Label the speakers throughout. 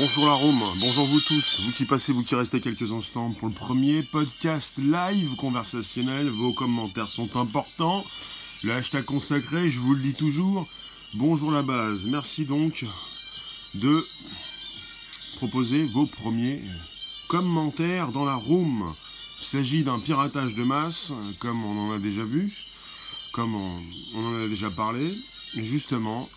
Speaker 1: Bonjour la Rome, bonjour vous tous, vous qui passez, vous qui restez quelques instants pour le premier podcast live conversationnel. Vos commentaires sont importants. Le hashtag consacré, je vous le dis toujours. Bonjour la base, merci donc de proposer vos premiers commentaires dans la room. Il s'agit d'un piratage de masse, comme on en a déjà vu, comme on, en a déjà parlé. Et justement,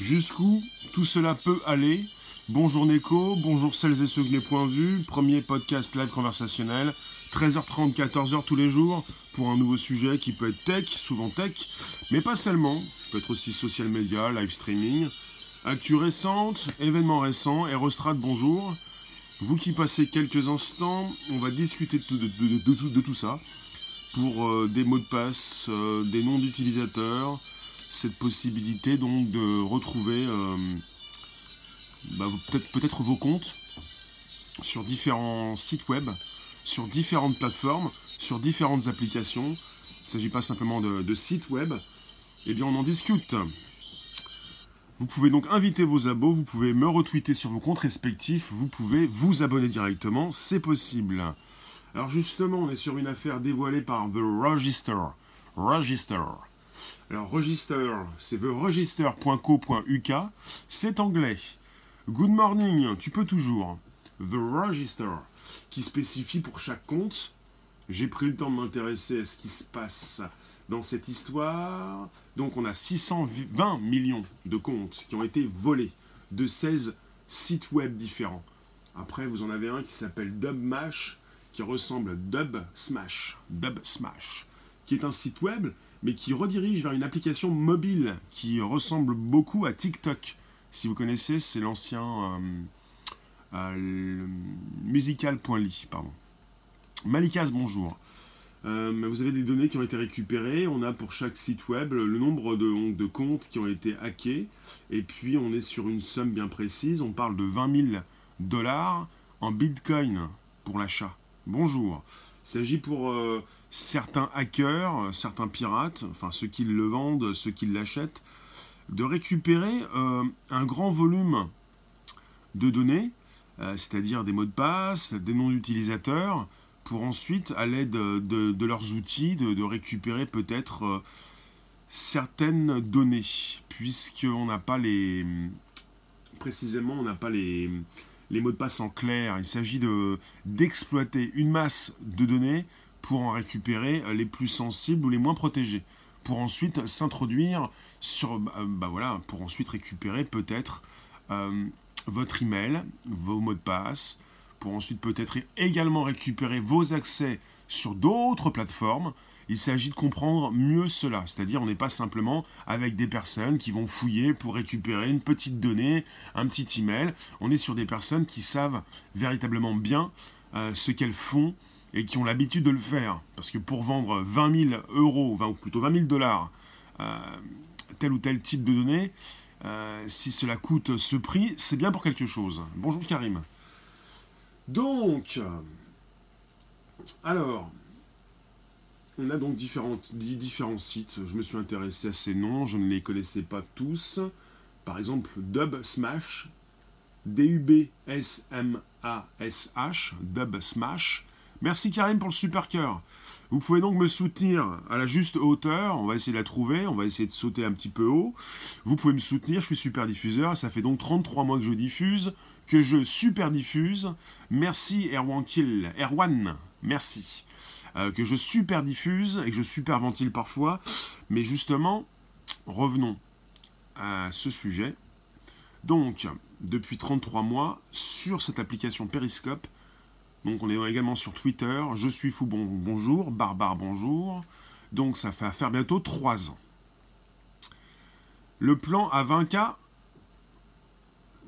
Speaker 1: jusqu'où tout cela peut aller Bonjour Neko, bonjour celles et ceux que je n'ai point vus. Premier podcast live conversationnel, 13h30, 14h tous les jours, pour un nouveau sujet qui peut être tech, souvent tech, mais pas seulement. peut être aussi social media, live streaming. Actu récente, événements récents, Erostrad, bonjour. Vous qui passez quelques instants, on va discuter de, tout, ça pour euh, des mots de passe, euh, des noms d'utilisateurs, cette possibilité donc de retrouver euh, bah, peut-être vos comptes sur différents sites web, sur différentes plateformes, sur différentes applications. Il ne s'agit pas simplement de, sites web. Eh bien, on en discute. Vous pouvez donc inviter vos abos, vous pouvez me retweeter sur vos comptes respectifs, vous pouvez vous abonner directement, c'est possible. Alors justement, on est sur une affaire dévoilée par The Register. Register. Alors Register, c'est theregister.co.uk, c'est anglais. Good morning, tu peux toujours. The Register, qui spécifie pour chaque compte. J'ai pris le temps de m'intéresser à ce qui se passe dans cette histoire. Donc on a 620 millions de comptes qui ont été volés de 16 sites web différents. Après, vous en avez un qui s'appelle Dubmash, qui ressemble à Dub Smash. Dub Smash, qui est un site web, mais qui redirige vers une application mobile qui ressemble beaucoup à TikTok. Si vous connaissez, c'est l'ancien euh, euh, musical.ly. Pardon. Malikaz, bonjour. Euh, vous avez des données qui ont été récupérées. On a pour chaque site web le nombre de, de, comptes qui ont été hackés. Et puis on est sur une somme bien précise. On parle de 20 000 dollars en bitcoin pour l'achat. Bonjour. Il s'agit pour certains hackers, certains pirates, enfin ceux qui le vendent, ceux qui l'achètent, de récupérer euh, un grand volume de données, euh, c'est-à-dire des mots de passe, des noms d'utilisateurs, pour ensuite, à l'aide de, leurs outils, de, récupérer peut-être euh, certaines données, puisqu'on n'a pas les... Précisément, on n'a pas les, les mots de passe en clair. Il s'agit d'exploiter une masse de données pour en récupérer les plus sensibles ou les moins protégés pour ensuite s'introduire sur, euh, bah voilà, pour ensuite récupérer peut-être euh, votre email, vos mots de passe, pour ensuite peut-être également récupérer vos accès sur d'autres plateformes. Il s'agit de comprendre mieux cela, c'est-à-dire on n'est pas simplement avec des personnes qui vont fouiller pour récupérer une petite donnée, un petit email. On est sur des personnes qui savent véritablement bien euh, ce qu'elles font et qui ont l'habitude de le faire. Parce que pour vendre 20 000 euros, ou plutôt 20 000 dollars, euh, tel ou tel type de données, euh, si cela coûte ce prix, c'est bien pour quelque chose. Bonjour Karim. Donc, alors, on a donc différents, différents sites. Je me suis intéressé à ces noms, je ne les connaissais pas tous. Par exemple, Dub Smash, D-U-B-S-M-A-S-H, Dub Smash, Merci Karim pour le super cœur. Vous pouvez donc me soutenir à la juste hauteur. On va essayer de la trouver. On va essayer de sauter un petit peu haut. Vous pouvez me soutenir. Je suis super diffuseur. Ça fait donc 33 mois que je diffuse, que je super diffuse. Merci Erwan Kill. Erwan, merci. Euh, que je super diffuse et que je super ventile parfois. Mais justement, revenons à ce sujet. Donc, depuis 33 mois, sur cette application Periscope, donc on est également sur Twitter. Je suis fou, bon, bonjour. Barbare, bonjour. Donc ça fait faire bientôt 3 ans. Le plan à 20K,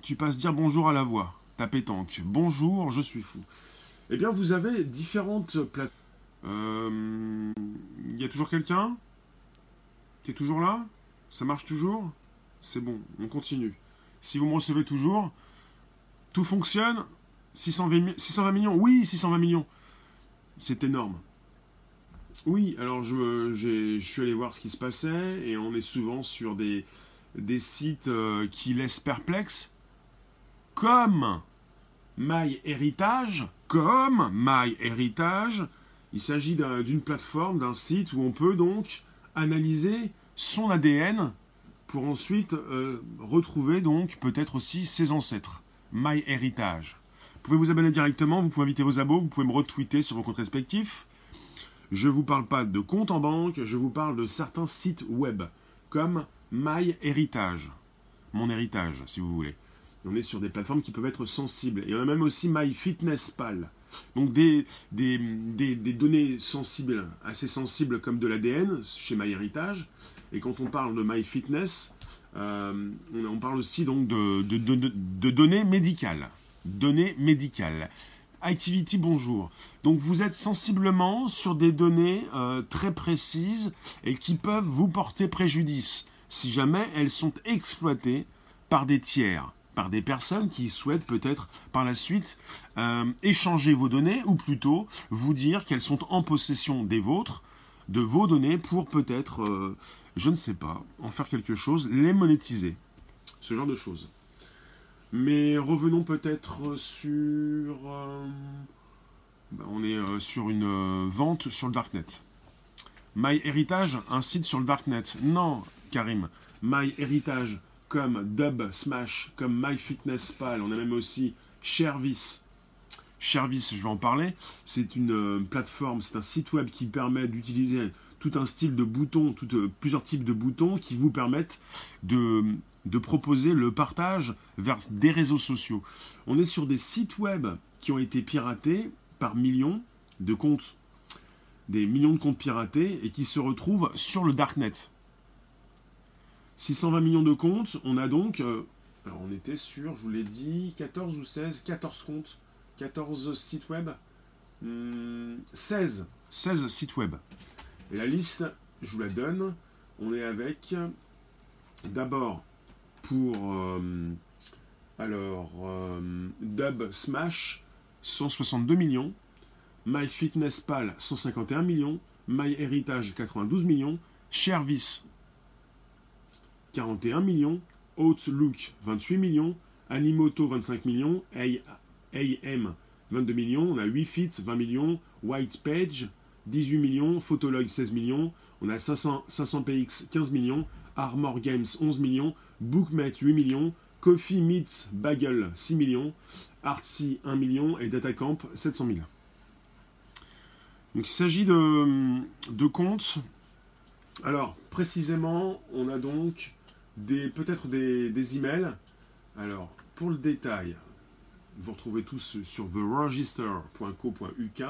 Speaker 1: tu passes dire bonjour à la voix. Ta pétanque. Bonjour, je suis fou. Eh bien, vous avez différentes plateformes. Euh, il y a toujours quelqu'un? Est toujours là? Ça marche toujours? C'est bon, on continue. Si vous me recevez toujours, tout fonctionne 620, millions Oui, 620 millions. C'est énorme. Oui, alors je, suis allé voir ce qui se passait et on est souvent sur des, sites euh, qui laissent perplexes. comme MyHeritage, comme MyHeritage, il s'agit d'une plateforme, d'un site où on peut donc analyser son ADN pour ensuite euh, retrouver donc peut-être aussi ses ancêtres. MyHeritage. Vous pouvez vous abonner directement, vous pouvez inviter vos abos, vous pouvez me retweeter sur vos comptes respectifs. Je ne vous parle pas de compte en banque, je vous parle de certains sites web, comme MyHeritage, mon héritage, si vous voulez. On est sur des plateformes qui peuvent être sensibles. Et on a même aussi MyFitnessPal. Donc des, données sensibles, assez sensibles comme de l'ADN chez MyHeritage. Et quand on parle de MyFitness, euh, on, parle aussi donc de, de données médicales. Données médicales. Activity, bonjour. Donc vous êtes sensiblement sur des données euh, très précises et qui peuvent vous porter préjudice si jamais elles sont exploitées par des tiers, par des personnes qui souhaitent peut-être par la suite euh, échanger vos données ou plutôt vous dire qu'elles sont en possession des vôtres, de vos données pour peut-être, euh, je ne sais pas, en faire quelque chose, les monétiser. Ce genre de choses. Mais revenons peut-être sur... Euh, ben, on est sur une vente sur le Darknet. MyHeritage, un site sur le Darknet. Non, Karim. MyHeritage, comme Dub Smash, comme MyFitnessPal. On a même aussi Shervis. Shervis, je vais en parler. C'est une plateforme, c'est un site web qui permet d'utiliser tout un style de boutons, plusieurs types de boutons qui vous permettent de de proposer le partage vers des réseaux sociaux. On est sur des sites web qui ont été piratés par millions de comptes, des millions de comptes piratés et qui se retrouvent sur le darknet. 620 millions de comptes, on a donc, euh, alors on était sur, je vous l'ai dit, 14 ou 16, 14 comptes, 14 sites web, 16, hmm, 16 sites web. Et la liste, je vous la donne, on est avec d'abord pour euh, alors euh, Dub Smash 162 millions, MyFitnessPal 151 millions, MyHeritage 92 millions, Shervis 41 millions, Outlook 28 millions, Animoto 25 millions, AM 22 millions, on a 8fit 20 millions, Whitepage 18 millions, Photolog 16 millions, on a 500, 500px 15 millions, Armor Games 11 millions, Bookmate 8 millions, Coffee Meets Bagel 6 millions, Artsy 1 million et Datacamp 700 000. Donc il s'agit de, comptes. Alors précisément, on a donc peut-être des, emails. Alors pour le détail, vous retrouvez tous sur theregister.co.uk.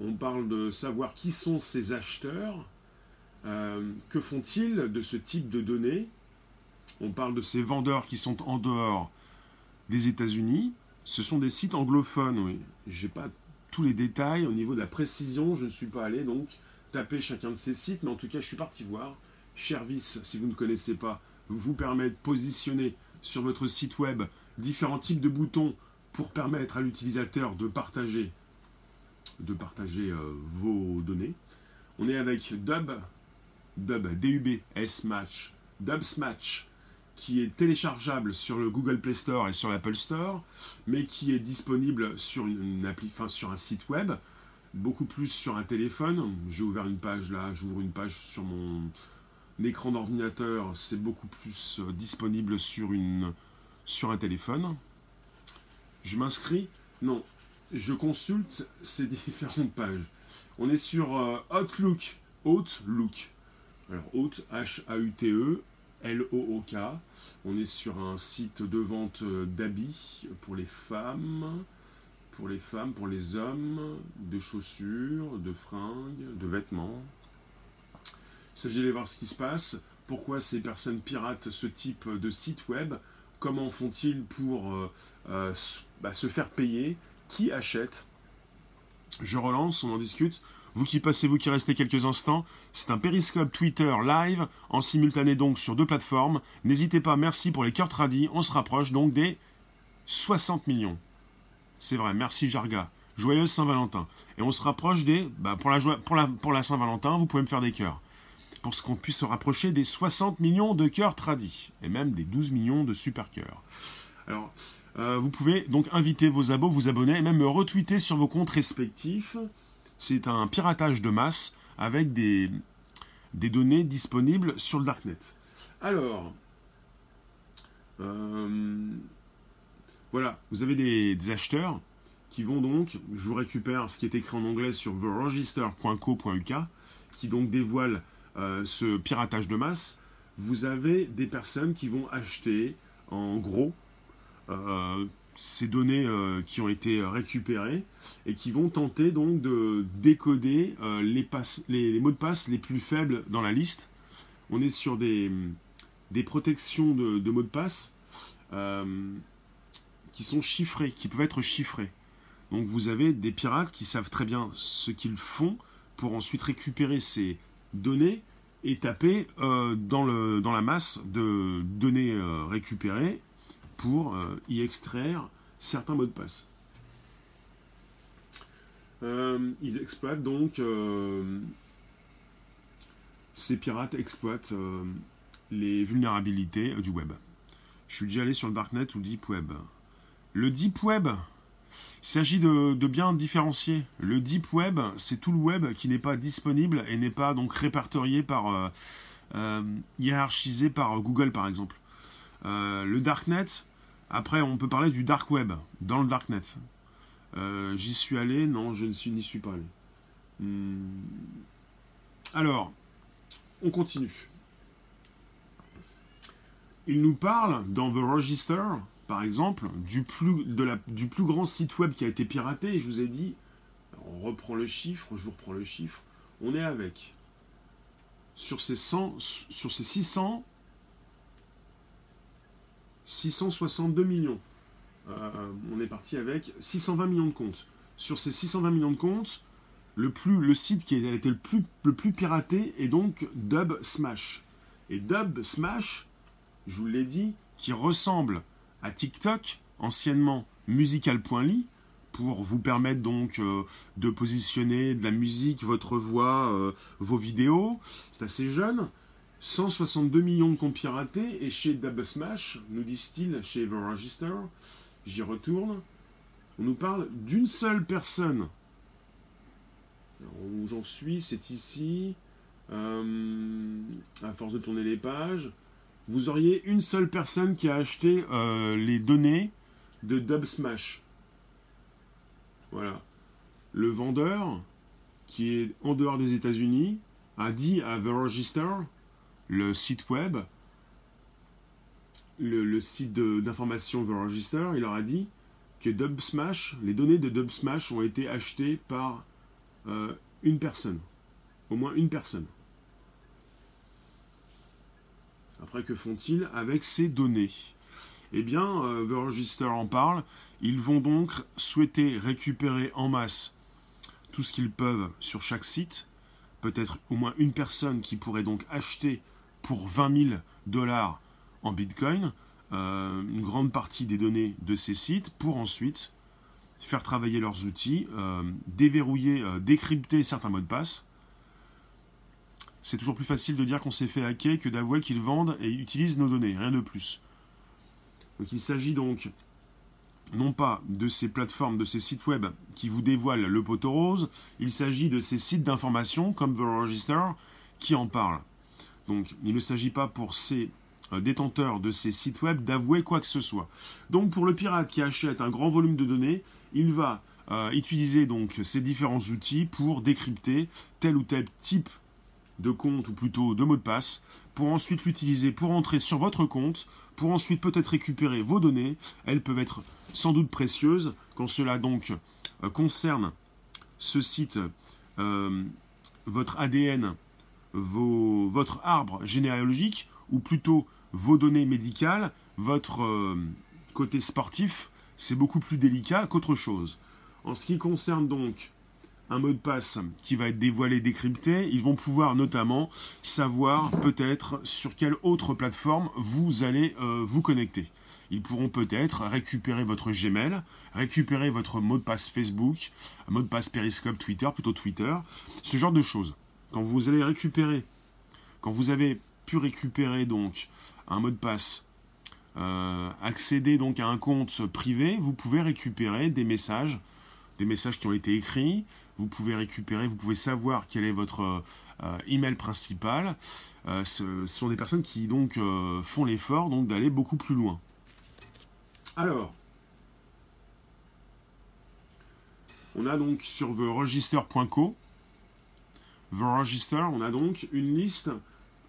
Speaker 1: On parle de savoir qui sont ces acheteurs, euh, que font-ils de ce type de données? On parle de ces vendeurs qui sont en dehors des États-Unis. Ce sont des sites anglophones, oui. J'ai pas tous les détails au niveau de la précision, je ne suis pas allé donc taper chacun de ces sites, mais en tout cas, je suis parti voir. Shervis, si vous ne connaissez pas, vous permet de positionner sur votre site web différents types de boutons pour permettre à l'utilisateur de partager, euh, vos données. On est avec Dub, Dub, DUB, S-Match, Dubsmatch, qui est téléchargeable sur le Google Play Store et sur l'Apple Store, mais qui est disponible sur, une appli, sur un site web, beaucoup plus sur un téléphone. J'ai ouvert une page là, j'ouvre une page sur mon écran d'ordinateur, c'est beaucoup plus euh, disponible sur, un téléphone. Je m'inscris, non, je consulte ces différentes pages. On est sur euh, Outlook, alors Haute, H-A-U-T-E, L-O-O-K. On est sur un site de vente euh, d'habits pour les femmes, pour les femmes, pour les hommes, de chaussures, de fringues, de vêtements. Il s'agit d'aller voir ce qui se passe, pourquoi ces personnes piratent ce type de site web, comment font-ils pour euh, euh, bah, se faire payer, qui achète? Je relance, on en discute. Vous qui passez, vous qui restez quelques instants, c'est un périscope Twitter live, en simultané donc sur deux plateformes. N'hésitez pas, merci pour les cœurs tradis. On se rapproche donc des 60 millions. C'est vrai, merci Jarga. Joyeuse Saint-Valentin. Et on se rapproche des... Bah, pour, la, pour, la, pour la Saint-Valentin, vous pouvez me faire des cœurs. Pour qu'on puisse se rapprocher des 60 millions de cœurs tradis. Et même des 12 millions de super cœurs. Alors, Euh, vous pouvez donc inviter vos abos, vous abonner et même me retweeter sur vos comptes respectifs. C'est un piratage de masse avec des, des données disponibles sur le Darknet. Alors, euh, voilà, vous avez des, acheteurs qui vont donc, je vous récupère ce qui est écrit en anglais sur theregister.co.uk, qui donc dévoile euh, ce piratage de masse. Vous avez des personnes qui vont acheter en gros euh, ces données euh, qui ont été récupérées et qui vont tenter donc de décoder les, mots de passe les plus faibles dans la liste. On est sur des, protections de, mots de passe qui sont chiffrés, qui peuvent être chiffrés. Donc vous avez des pirates qui savent très bien ce qu'ils font pour ensuite récupérer ces données et taper dans, dans la masse de données récupérées pour euh, y extraire certains mots de passe. Euh, ils exploitent donc, euh, ces pirates exploitent les vulnérabilités du web. Je suis déjà allé sur le darknet ou le deep web. Le deep web, il s'agit de, bien différencier. Le deep web, c'est tout le web qui n'est pas disponible et n'est pas donc répertorié par hiérarchisé par Google par exemple. Euh, le darknet, après on peut parler du dark web, dans le darknet. Euh, j'y suis allé, non, je n'y suis, pas allé. Hmm. Alors, on continue. Il nous parle dans The Register, par exemple, du plus, de la, du plus grand site web qui a été piraté. je vous ai dit, on reprend le chiffre, je vous reprends le chiffre. On est avec, sur ces, 100, sur ces 600 662 millions. Euh, on est parti avec 620 millions de comptes. Sur ces 620 millions de comptes, le, plus, le site qui a été le plus, le plus piraté est donc Dub Smash. Et Dub Smash, je vous l'ai dit, qui ressemble à TikTok, anciennement musical.ly, pour vous permettre donc euh, de positionner de la musique, votre voix, euh, vos vidéos. C'est assez jeune. 162 millions de comptes piratés, et chez Double Smash, nous disent-ils, chez The Register, j'y retourne, on nous parle d'une seule personne. où j'en suis, c'est ici. Euh, à force de tourner les pages, vous auriez une seule personne qui a acheté euh, les données de Dub Smash. Voilà. Le vendeur, qui est en dehors des États-Unis, a dit à The Register le site web, le, site d'information The Register, il leur a dit que Dubsmash, les données de Dubsmash ont été achetées par euh, une personne. Au moins une personne. Après, que font-ils avec ces données? Eh bien, euh, The Register en parle. Ils vont donc souhaiter récupérer en masse tout ce qu'ils peuvent sur chaque site. Peut-être au moins une personne qui pourrait donc acheter pour 20 000 dollars en Bitcoin euh, une grande partie des données de ces sites pour ensuite faire travailler leurs outils, euh, déverrouiller, euh, décrypter certains mots de passe. C'est toujours plus facile de dire qu'on s'est fait hacker que d'avouer qu'ils vendent et utilisent nos données, rien de plus. Donc il s'agit donc non pas de ces plateformes, de ces sites web qui vous dévoilent le poteau rose, il s'agit de ces sites d'information comme The Register qui en parlent. Donc il ne s'agit pas pour ces euh, détenteurs de ces sites web d'avouer quoi que ce soit. Donc pour le pirate qui achète un grand volume de données, il va euh, utiliser donc ces différents outils pour décrypter tel ou tel type de compte ou plutôt de mot de passe pour ensuite l'utiliser pour entrer sur votre compte, pour ensuite peut-être récupérer vos données. Elles peuvent être sans doute précieuses quand cela donc euh, concerne ce site, votre ADN votre arbre généalogique, ou plutôt vos données médicales, votre euh, côté sportif, c'est beaucoup plus délicat qu'autre chose. En ce qui concerne donc un mot de passe qui va être dévoilé, décrypté, ils vont pouvoir notamment savoir peut-être sur quelle autre plateforme vous allez euh, vous connecter. Ils pourront peut-être récupérer votre Gmail, récupérer votre mot de passe Facebook, mot de passe Periscope Twitter, plutôt Twitter, ce genre de choses. Quand vous allez récupérer, quand vous avez pu récupérer donc un mot de passe accédez donc à un compte privé, vous pouvez récupérer des messages, des messages qui ont été écrits, vous pouvez récupérer, vous pouvez savoir quel est votre email principal. ce sont des personnes qui donc font l'effort donc d'aller beaucoup plus loin. Alors, on a donc sur theregister.co, The Register, on a donc une liste,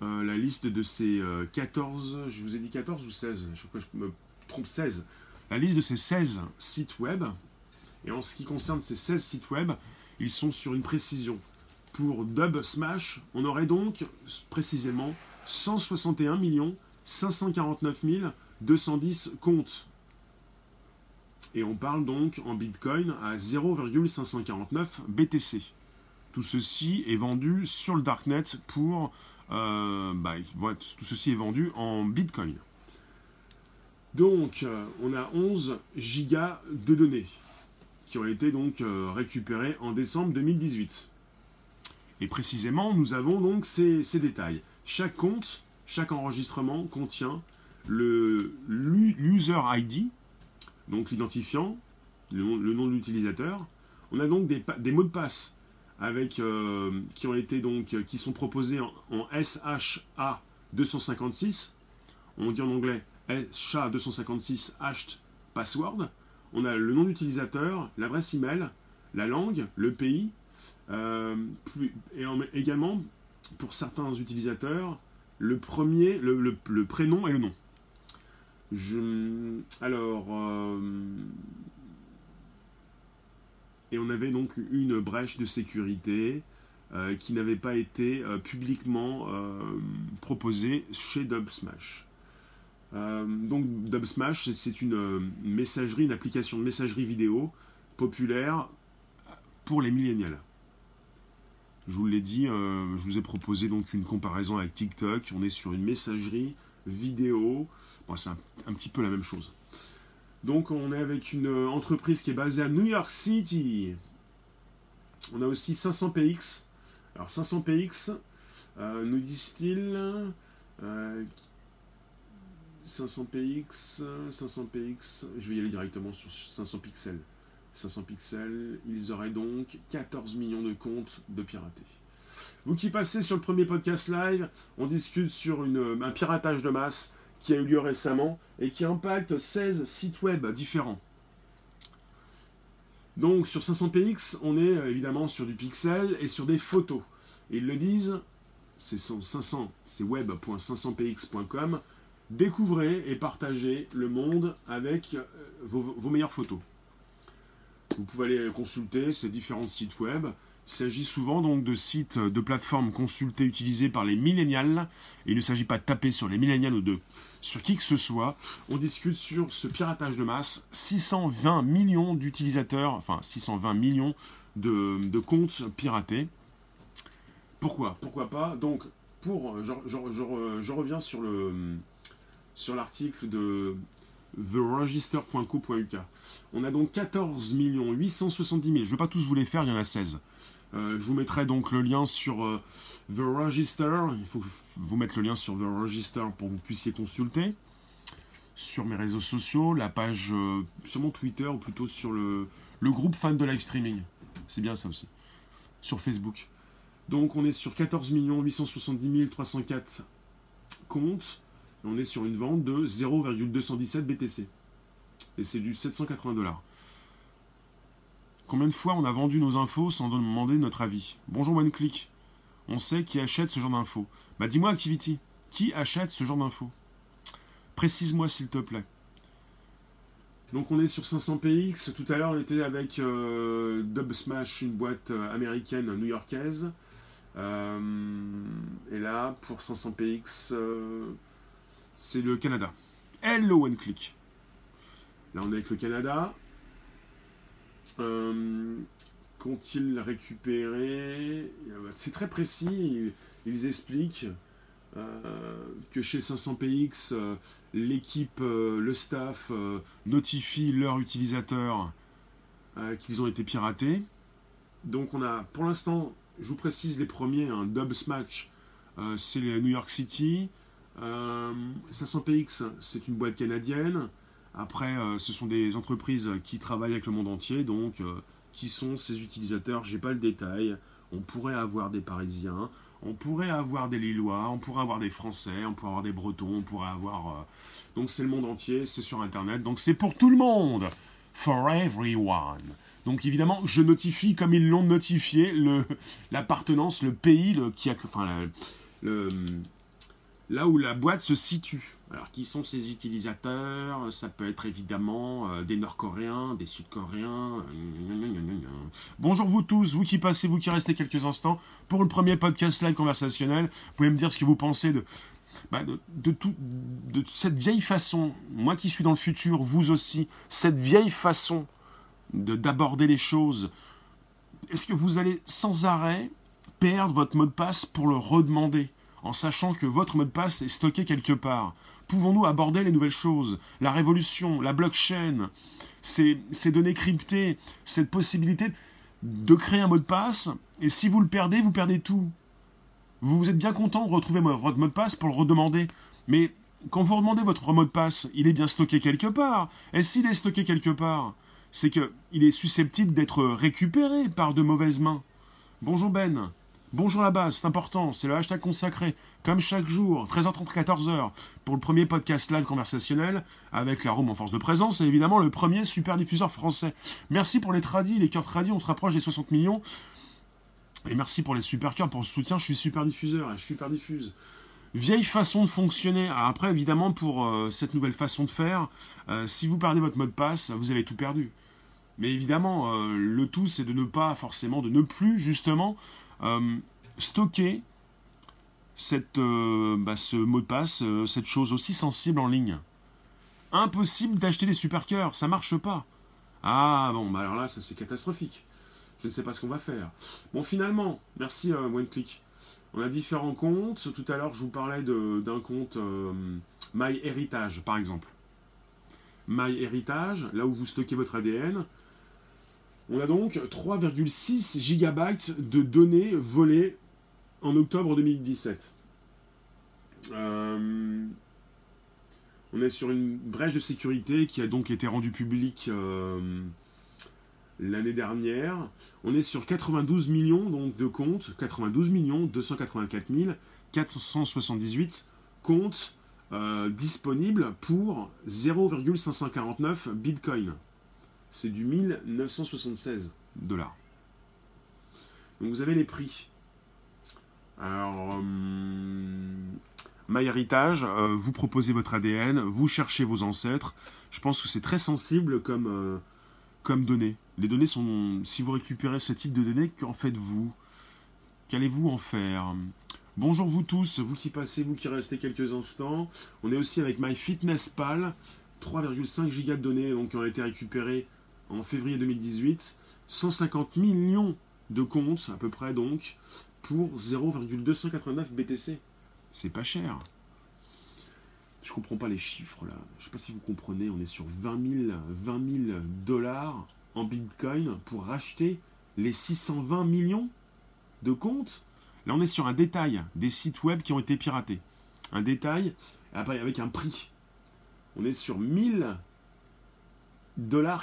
Speaker 1: euh, la liste de ces 14, euh, je vous ai dit 14 ou 16, je crois que je me trompe 16, la liste de ces 16 sites web, et en ce qui concerne ces 16 sites web, ils sont sur une précision. Pour Dub Smash, on aurait donc précisément 161 549 210 comptes et on parle donc en Bitcoin à 0,549 BTC. Tout ceci est vendu sur le Darknet pour... Euh, bah, tout ceci est vendu en Bitcoin. Donc, euh, on a 11 gigas de données qui ont été donc euh, récupérées en décembre 2018. Et précisément, nous avons donc ces, détails. Chaque compte, chaque enregistrement contient le ID, donc l'identifiant, le, nom de l'utilisateur. On a donc des, mots de passe avec, euh, qui ont été donc qui sont proposés en, SHA 256. On dit en anglais SHA 256 hashed password. On a le nom d'utilisateur, l'adresse email, la langue, le pays, euh, et également pour certains utilisateurs le premier, le prénom et le nom. Alors, euh, et on avait donc une brèche de sécurité euh, qui n'avait pas été publiquement proposée chez Dubsmash. donc Dubsmash, c'est une messagerie, une application de messagerie vidéo populaire pour les millénials. Je vous l'ai dit, je vous ai proposé donc une comparaison avec TikTok. On est sur une messagerie vidéo c'est un, petit peu la même chose. Donc on est avec une entreprise qui est basée à New York City. On a aussi 500px. Alors 500px, euh, nous disent-ils 500px, 500px, je vais y aller directement sur 500 pixels. 500 pixels, ils auraient donc 14 millions de comptes de piratés. Vous qui passez sur le premier podcast live, on discute sur un piratage de masse qui a eu lieu récemment et qui impacte 16 sites web différents. Donc sur 500px, on est euh, évidemment sur du pixel et sur des photos. ils le disent, c'est 500, c'est web.500px.com. Découvrez et partagez le monde avec euh, vos meilleures photos. Vous pouvez aller consulter ces différents sites web. Il s'agit souvent donc de sites, de plateformes consultées utilisées par les millénials. il ne s'agit pas de taper sur les millénials ou de sur qui que ce soit. On discute sur ce piratage de masse. 620 millions d'utilisateurs, enfin 620 millions de, comptes piratés. Pourquoi? Pourquoi pas? Donc, pour, je, reviens sur le sur l'article de theregister.co.uk. On a donc 14 870 000. Je ne vais pas tous vous les faire, il y en a 16. Euh, je vous mettrai donc le lien sur euh, The Register. Il faut que je vous mette le lien sur The Register pour que vous puissiez consulter. Sur mes réseaux sociaux, la page euh, sur mon Twitter ou plutôt sur le, groupe fan de live streaming. C'est bien ça aussi. Sur Facebook. Donc on est sur 14 870 304 comptes. On est sur une vente de 0,217 BTC. Et c'est du 780 dollars. Combien de fois on a vendu nos infos sans demander notre avis? Bonjour OneClick. On sait qui achète ce genre d'infos. Bah dis-moi Activity, qui achète ce genre d'infos? Précise-moi s'il te plaît. Donc on est sur 500px. Tout à l'heure on était avec euh, Dubsmash, une boîte euh, américaine new-yorkaise. Euh, et là pour 500px, c'est le Canada. Hello OneClick. Là on est avec le Canada. Euh, qu'ont-ils récupéré? C'est très précis. Ils, expliquent euh, que chez 500px, euh, l'équipe, le staff notifie leurs utilisateurs qu'ils ont été piratés. Donc on a, pour l'instant, je vous précise les premiers, un Dub Smash, c'est New York City, Euh, 500px, c'est une boîte canadienne. Après, euh, ce sont des entreprises qui travaillent avec le monde entier, donc euh, qui sont ces utilisateurs J'ai pas le détail. On pourrait avoir des Parisiens, on pourrait avoir des Lillois, on pourrait avoir des Français, on pourrait avoir des Bretons, on pourrait avoir. euh, donc c'est le monde entier, c'est sur Internet, donc c'est pour tout le monde, for everyone. Donc évidemment, je notifie comme ils l'ont notifié l'appartenance, le pays, le qui a, enfin le là où la boîte se situe. Alors, qui sont ces utilisateurs? Ça peut être évidemment euh, des Nord-Coréens, des Sud-Coréens. Bonjour vous tous, vous qui passez, vous qui restez quelques instants pour le premier podcast live conversationnel. Vous pouvez me dire ce que vous pensez de, bah, de, tout, de cette vieille façon, moi qui suis dans le futur, vous aussi, cette vieille façon de d'aborder les choses. Est-ce que vous allez sans arrêt perdre votre mot de passe pour le redemander? En sachant que votre mot de passe est stocké quelque part Pouvons-nous aborder les nouvelles choses? La révolution, la blockchain, ces, données cryptées, cette possibilité de créer un mot de passe, et si vous le perdez, vous perdez tout. Vous vous êtes bien content de retrouver votre mot de passe pour le redemander, mais quand vous redemandez votre mot de passe, il est bien stocké quelque part. Et s'il est stocké quelque part, c'est que il est susceptible d'être récupéré par de mauvaises mains. Bonjour Ben. Bonjour la base, c'est important, c'est le hashtag consacré, comme chaque jour, 13h30, 14h, pour le premier podcast live conversationnel, avec la Rome en force de présence, et évidemment le premier super diffuseur français. Merci pour les tradis, les cœurs tradis, on se rapproche des 60 millions. Et merci pour les super cœurs, pour le soutien, je suis super diffuseur, je super diffuse. Vieille façon de fonctionner. Alors après, évidemment, pour euh, cette nouvelle façon de faire, euh, si vous perdez votre mot de passe, vous avez tout perdu. Mais évidemment, euh, le tout, c'est de ne pas forcément, de ne plus justement stocker cette, euh, bah, ce mot de passe, euh, cette chose aussi sensible en ligne. Impossible d'acheter des super cœurs, ça marche pas. Ah bon, bah alors là, ça c'est catastrophique. Je ne sais pas ce qu'on va faire. Bon, finalement, merci euh, OneClick. On a différents comptes. Tout à l'heure, je vous parlais d'un compte euh, MyHeritage, par exemple. MyHeritage, là où vous stockez votre ADN. On a donc 3,6 gigabytes de données volées en octobre 2017. Euh, on est sur une brèche de sécurité qui a donc été rendue publique euh, l'année dernière. On est sur 92 millions donc, de comptes, 92 millions 284 478 comptes euh, disponibles pour 0,549 bitcoin. C'est du 1976 dollars. Donc vous avez les prix. Alors, euh, MyHeritage, euh, vous proposez votre ADN, vous cherchez vos ancêtres. Je pense que c'est très sensible comme, euh, données. Les données sont... Si vous récupérez ce type de données, qu'en faites-vous? Qu'allez-vous en faire? Bonjour vous tous, vous qui passez, vous qui restez quelques instants. On est aussi avec MyFitnessPal, 3,5 gigas de données donc, qui ont été récupérées en février 2018. 150 millions de comptes, à peu près donc, pour 0,289 BTC. C'est pas cher. Je comprends pas les chiffres là. Je sais pas si vous comprenez, on est sur 20 000, 20 000 dollars en bitcoin pour racheter les 620 millions de comptes. Là, on est sur un détail des sites web qui ont été piratés. Un détail après, avec un prix. On est sur 1000 dollars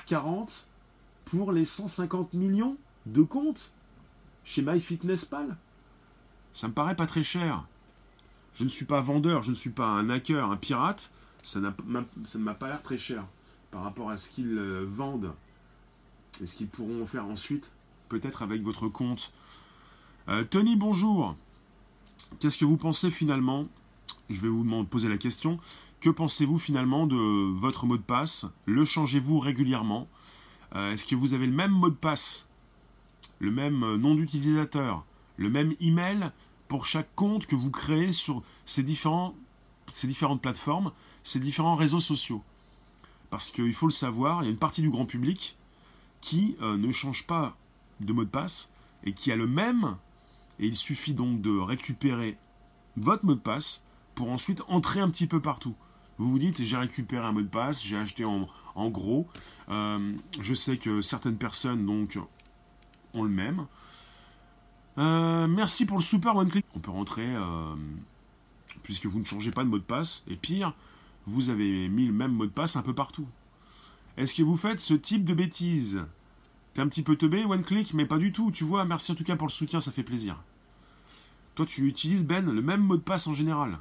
Speaker 1: 40 pour les 150 millions de comptes chez MyFitnessPal. Ça me paraît pas très cher. Je ne suis pas vendeur, je ne suis pas un hacker, un pirate. Ça, ne m'a pas l'air très cher par rapport à ce qu'ils euh, vendent et ce qu'ils pourront faire ensuite, peut-être avec votre compte. Euh, Tony, bonjour. Qu'est-ce que vous pensez finalement? Je vais vous poser la question. Que pensez-vous finalement de votre mot de passe? Le changez-vous régulièrement? Euh, Est-ce que vous avez le même mot de passe? Le même euh, nom d'utilisateur? Le même email pour chaque compte que vous créez sur ces, différents, ces différentes plateformes, ces différents réseaux sociaux? Parce qu'il faut le savoir, il y a une partie du grand public qui euh, ne change pas de mot de passe et qui a le même, et il suffit donc de récupérer votre mot de passe pour ensuite entrer un petit peu partout. Vous vous dites, j'ai récupéré un mot de passe, j'ai acheté en, gros. Euh, je sais que certaines personnes donc ont le même. Euh, merci pour le super one click. On peut rentrer euh, puisque vous ne changez pas de mot de passe, et pire, vous avez mis le même mot de passe un peu partout. Est-ce que vous faites ce type de bêtises? T'es un petit peu teubé, one click, mais pas du tout, tu vois, merci en tout cas pour le soutien, ça fait plaisir. Toi, tu utilises, Ben, le même mot de passe en général.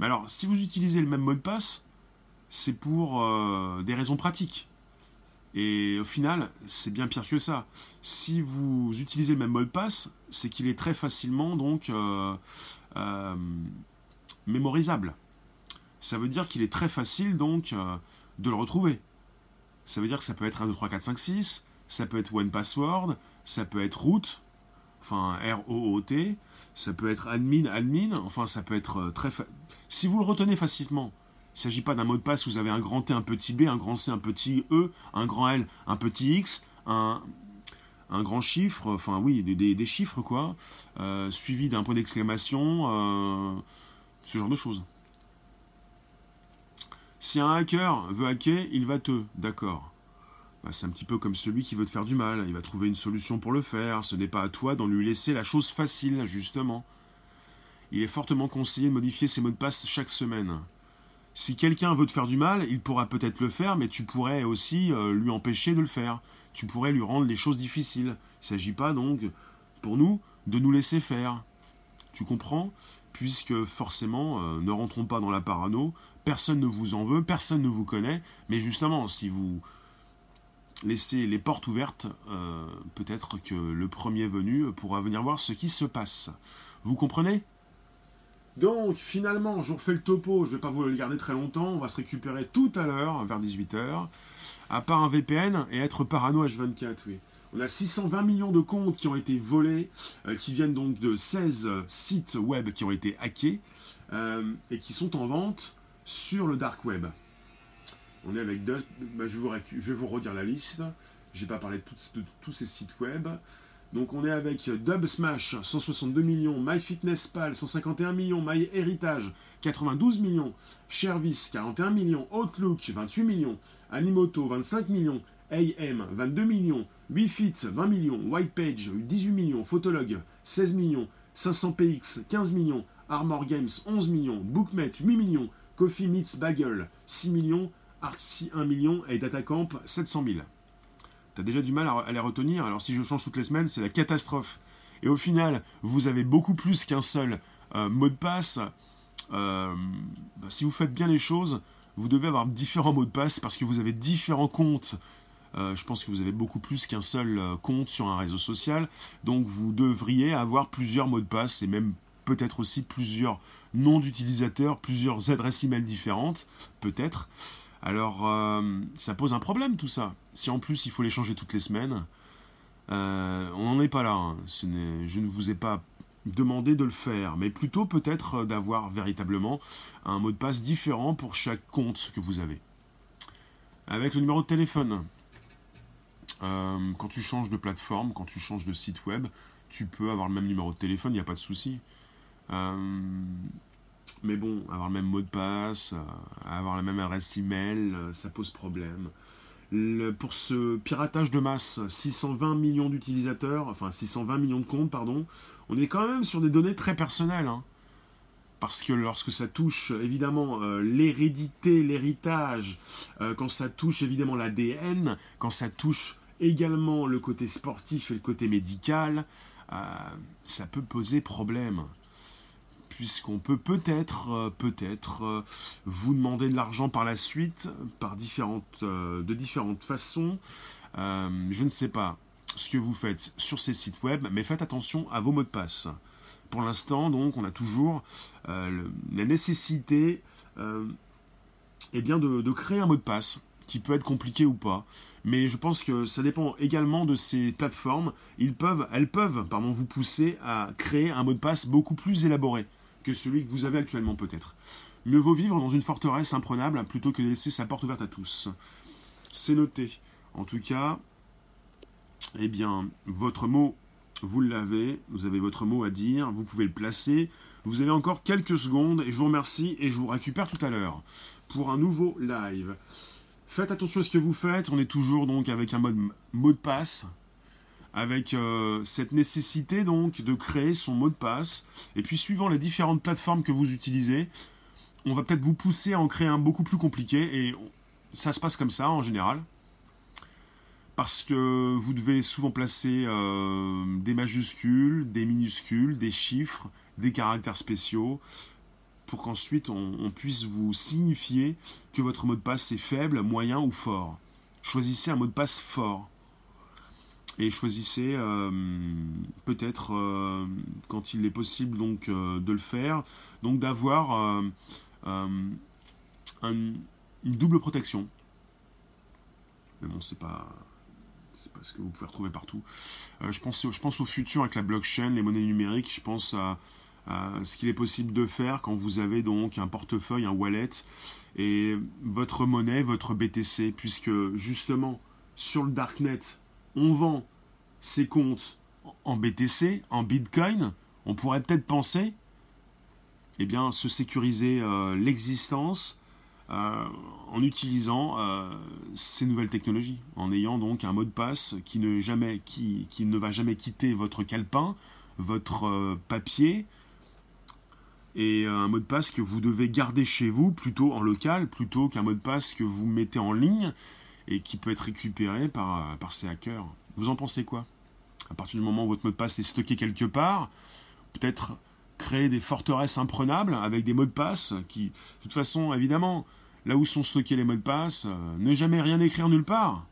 Speaker 1: Mais alors, si vous utilisez le même mot de passe, c'est pour euh, des raisons pratiques. Et au final, c'est bien pire que ça. Si vous utilisez le même mot de passe, c'est qu'il est très facilement donc euh, euh, mémorisable. Ça veut dire qu'il est très facile donc de le retrouver. Ça veut dire que ça peut être 1, 2, 3, 4, 5, 6, ça peut être One Password, ça peut être root, enfin R-O-O-T, ça peut être admin, admin, enfin ça peut être très... Si vous le retenez facilement, il ne s'agit pas d'un mot de passe où vous avez un grand T, un petit B, un grand C, un petit E, un grand L, un petit X, un, grand chiffre, enfin oui, des, chiffres quoi, euh, suivi d'un point d'exclamation, euh, ce genre de choses. Si un hacker veut hacker, il va te, d'accord. Bah, c'est un petit peu comme celui qui veut te faire du mal, il va trouver une solution pour le faire, ce n'est pas à toi d'en lui laisser la chose facile, justement. Il est fortement conseillé de modifier ses mots de passe chaque semaine. Si quelqu'un veut te faire du mal, il pourra peut-être le faire, mais tu pourrais aussi euh, lui empêcher de le faire. Tu pourrais lui rendre les choses difficiles. Il ne s'agit pas donc, pour nous, de nous laisser faire. Tu comprends? Puisque forcément, euh, ne rentrons pas dans la parano, personne ne vous en veut, personne ne vous connaît, mais justement, si vous laissez les portes ouvertes, euh, peut-être que le premier venu pourra venir voir ce qui se passe. Vous comprenez? Donc, finalement, je vous refais le topo, je ne vais pas vous le garder très longtemps, on va se récupérer tout à l'heure, vers 18h, à part un VPN et être parano H24, oui. On a 620 millions de comptes qui ont été volés, euh, qui viennent donc de 16 sites web qui ont été hackés, euh, et qui sont en vente sur le dark web. On est avec deux, bah, je, vais vous, je, redire la liste, j'ai pas parlé de tous ces sites web. Donc on est avec Dub Smash, 162 millions, MyFitnessPal, 151 millions, MyHeritage, 92 millions, Shervis, 41 millions, Outlook, 28 millions, Animoto, 25 millions, AM, 22 millions, WeFit, 20 millions, Whitepage, 18 millions, Photolog, 16 millions, 500px, 15 millions, Armor Games, 11 millions, Bookmet, 8 millions, Coffee Meets Bagel, 6 millions, Artsy, 1 million et Datacamp, 700 000 déjà du mal à, les retenir. Alors si je change toutes les semaines, c'est la catastrophe. Et au final, vous avez beaucoup plus qu'un seul euh, mot de passe. Euh, bah, si vous faites bien les choses, vous devez avoir différents mots de passe parce que vous avez différents comptes. Euh, je pense que vous avez beaucoup plus qu'un seul compte sur un réseau social. Donc vous devriez avoir plusieurs mots de passe et même peut-être aussi plusieurs noms d'utilisateurs, plusieurs adresses email différentes, peut-être. Alors, euh, ça pose un problème tout ça. Si en plus il faut les changer toutes les semaines, euh, on n'en est pas là. Hein. je ne vous ai pas demandé de le faire, mais plutôt peut-être d'avoir véritablement un mot de passe différent pour chaque compte que vous avez. Avec le numéro de téléphone, euh, quand tu changes de plateforme, quand tu changes de site web, tu peux avoir le même numéro de téléphone, il n'y a pas de souci. Mais bon, avoir le même mot de passe, euh, avoir la même adresse email, euh, ça pose problème. pour ce piratage de masse, 620 millions d'utilisateurs, enfin 620 millions de comptes, pardon, on est quand même sur des données très personnelles. Hein. Parce que lorsque ça touche évidemment euh, l'hérédité, l'héritage, quand ça touche évidemment l'ADN, quand ça touche également le côté sportif et le côté médical, ça peut poser problème puisqu'on peut peut-être, euh, peut-être euh, vous demander de l'argent par la suite, par différentes, euh, de différentes façons. je ne sais pas ce que vous faites sur ces sites web, mais faites attention à vos mots de passe. Pour l'instant, donc, on a toujours la nécessité eh bien de, créer un mot de passe qui peut être compliqué ou pas. Mais je pense que ça dépend également de ces plateformes. Ils peuvent, elles peuvent vous pousser à créer un mot de passe beaucoup plus élaboré que celui que vous avez actuellement peut-être. Mieux vaut vivre dans une forteresse imprenable plutôt que de laisser sa porte ouverte à tous. C'est noté. En tout cas, eh bien, votre mot, vous l'avez, vous avez votre mot à dire, vous pouvez le placer. Vous avez encore quelques secondes et je vous remercie et je vous récupère tout à l'heure pour un nouveau live. Faites attention à ce que vous faites, on est toujours donc avec un mode mot de passe avec euh, cette nécessité donc de créer son mot de passe. Et puis suivant les différentes plateformes que vous utilisez, on va peut-être vous pousser à en créer un beaucoup plus compliqué. Et ça se passe comme ça en général. Parce que vous devez souvent placer euh, des majuscules, des minuscules, des chiffres, des caractères spéciaux, pour qu'ensuite on, on puisse vous signifier que votre mot de passe est faible, moyen ou fort. Choisissez un mot de passe fort et choisissez euh, peut-être euh, quand il est possible donc euh, de le faire. Donc d'avoir une double protection. Mais bon c'est pas c'est pas ce que vous pouvez retrouver partout. Je pense je pense au futur avec la blockchain les monnaies numériques. Je pense à, à ce qu'il est possible de faire quand vous avez donc un portefeuille un wallet et votre monnaie votre BTC puisque justement sur le darknet on vend ses comptes en BTC, en Bitcoin, on pourrait peut-être penser eh bien, se sécuriser euh, l'existence euh, en utilisant euh, ces nouvelles technologies, en ayant donc un mot de passe qui ne, jamais, qui, qui ne va jamais quitter votre calepin, votre papier, et un mot de passe que vous devez garder chez vous, plutôt en local, plutôt qu'un mot de passe que vous mettez en ligne et qui peut être récupéré par, ces hackers. Vous en pensez quoi? À partir du moment où votre mot de passe est stocké quelque part, peut-être créer des forteresses imprenables avec des mots de passe qui, de toute façon, évidemment, là où sont stockés les mots de passe, euh, ne jamais rien écrire nulle part.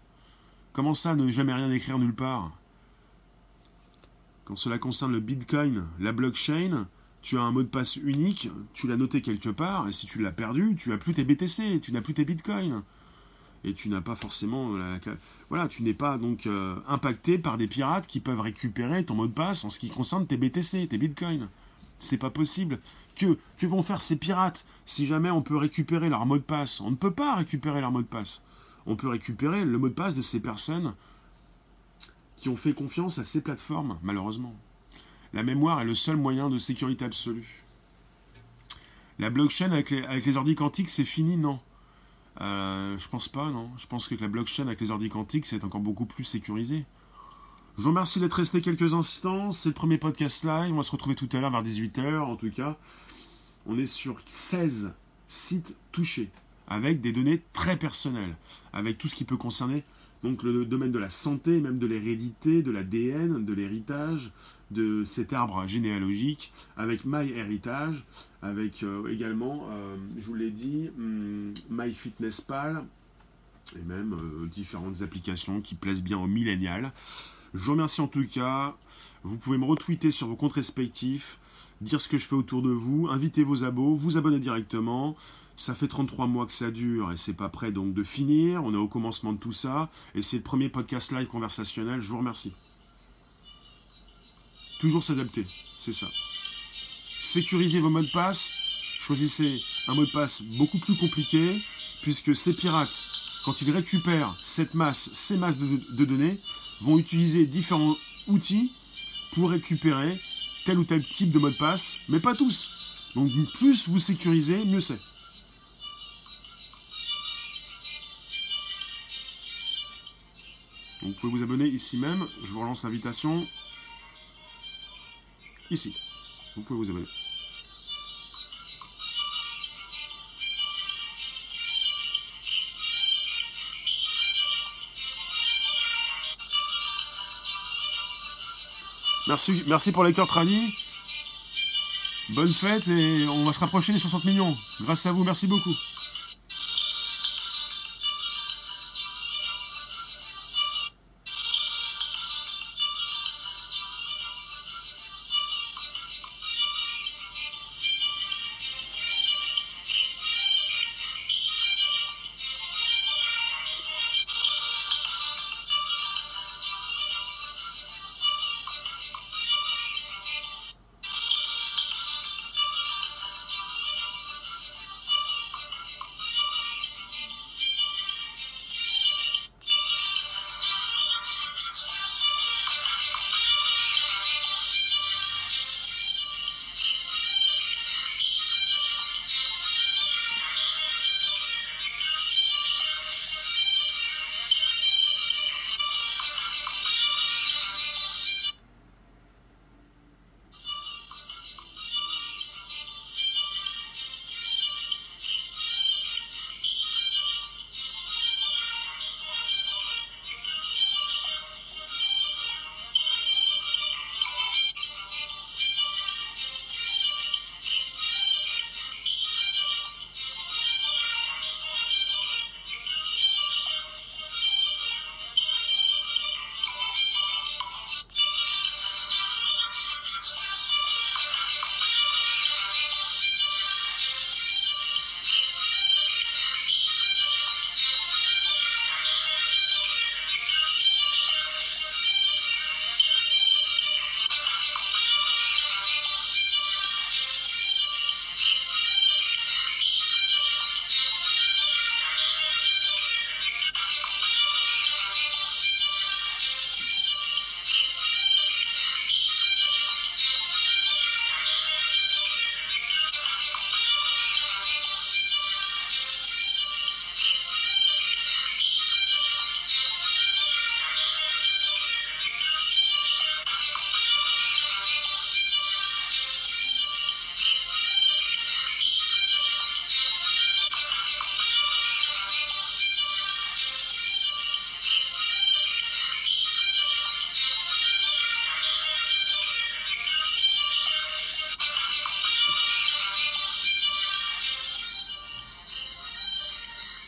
Speaker 1: Comment ça, ne jamais rien écrire nulle part? Quand cela concerne le Bitcoin, la blockchain, tu as un mot de passe unique, tu l'as noté quelque part, et si tu l'as perdu, tu n'as plus tes BTC, tu n'as plus tes Bitcoins et tu n'as pas forcément voilà tu n'es pas donc euh, impacté par des pirates qui peuvent récupérer ton mot de passe en ce qui concerne tes BTC tes bitcoins. C'est pas possible. Que que vont faire ces pirates si jamais on peut récupérer leur mot de passe? On ne peut pas récupérer leur mot de passe. On peut récupérer le mot de passe de ces personnes qui ont fait confiance à ces plateformes malheureusement. La mémoire est le seul moyen de sécurité absolue. La blockchain avec les, avec les quantiques c'est fini non euh, je pense pas, non. Je pense que la blockchain avec les ordi quantiques, c'est encore beaucoup plus sécurisé. Je vous remercie d'être resté quelques instants. C'est le premier podcast live. On va se retrouver tout à l'heure vers 18h, en tout cas. On est sur 16 sites touchés, avec des données très personnelles, avec tout ce qui peut concerner donc le domaine de la santé, même de l'hérédité, de l'ADN, de l'héritage, de cet arbre généalogique, avec MyHeritage, avec euh, également, euh, je vous l'ai dit, hmm, MyFitnessPal, et même euh, différentes applications qui plaisent bien aux millénials. Je vous remercie en tout cas. Vous pouvez me retweeter sur vos comptes respectifs, dire ce que je fais autour de vous, inviter vos abos, vous abonner directement. Ça fait 33 mois que ça dure et c'est pas prêt donc de finir. On est au commencement de tout ça et c'est le premier podcast live conversationnel. Je vous remercie. Toujours s'adapter, c'est ça. Sécurisez vos mots de passe. Choisissez un mot de passe beaucoup plus compliqué puisque ces pirates, quand ils récupèrent cette masse, ces masses de, de données, vont utiliser différents outils pour récupérer tel ou tel type de mot de passe, mais pas tous. Donc plus vous sécurisez, mieux c'est. Vous pouvez vous abonner ici même. Je vous relance l'invitation. Ici. Vous pouvez vous abonner. Merci, merci pour les cœurs Trani. Bonne fête et on va se rapprocher des 60 millions. Grâce à vous, merci beaucoup.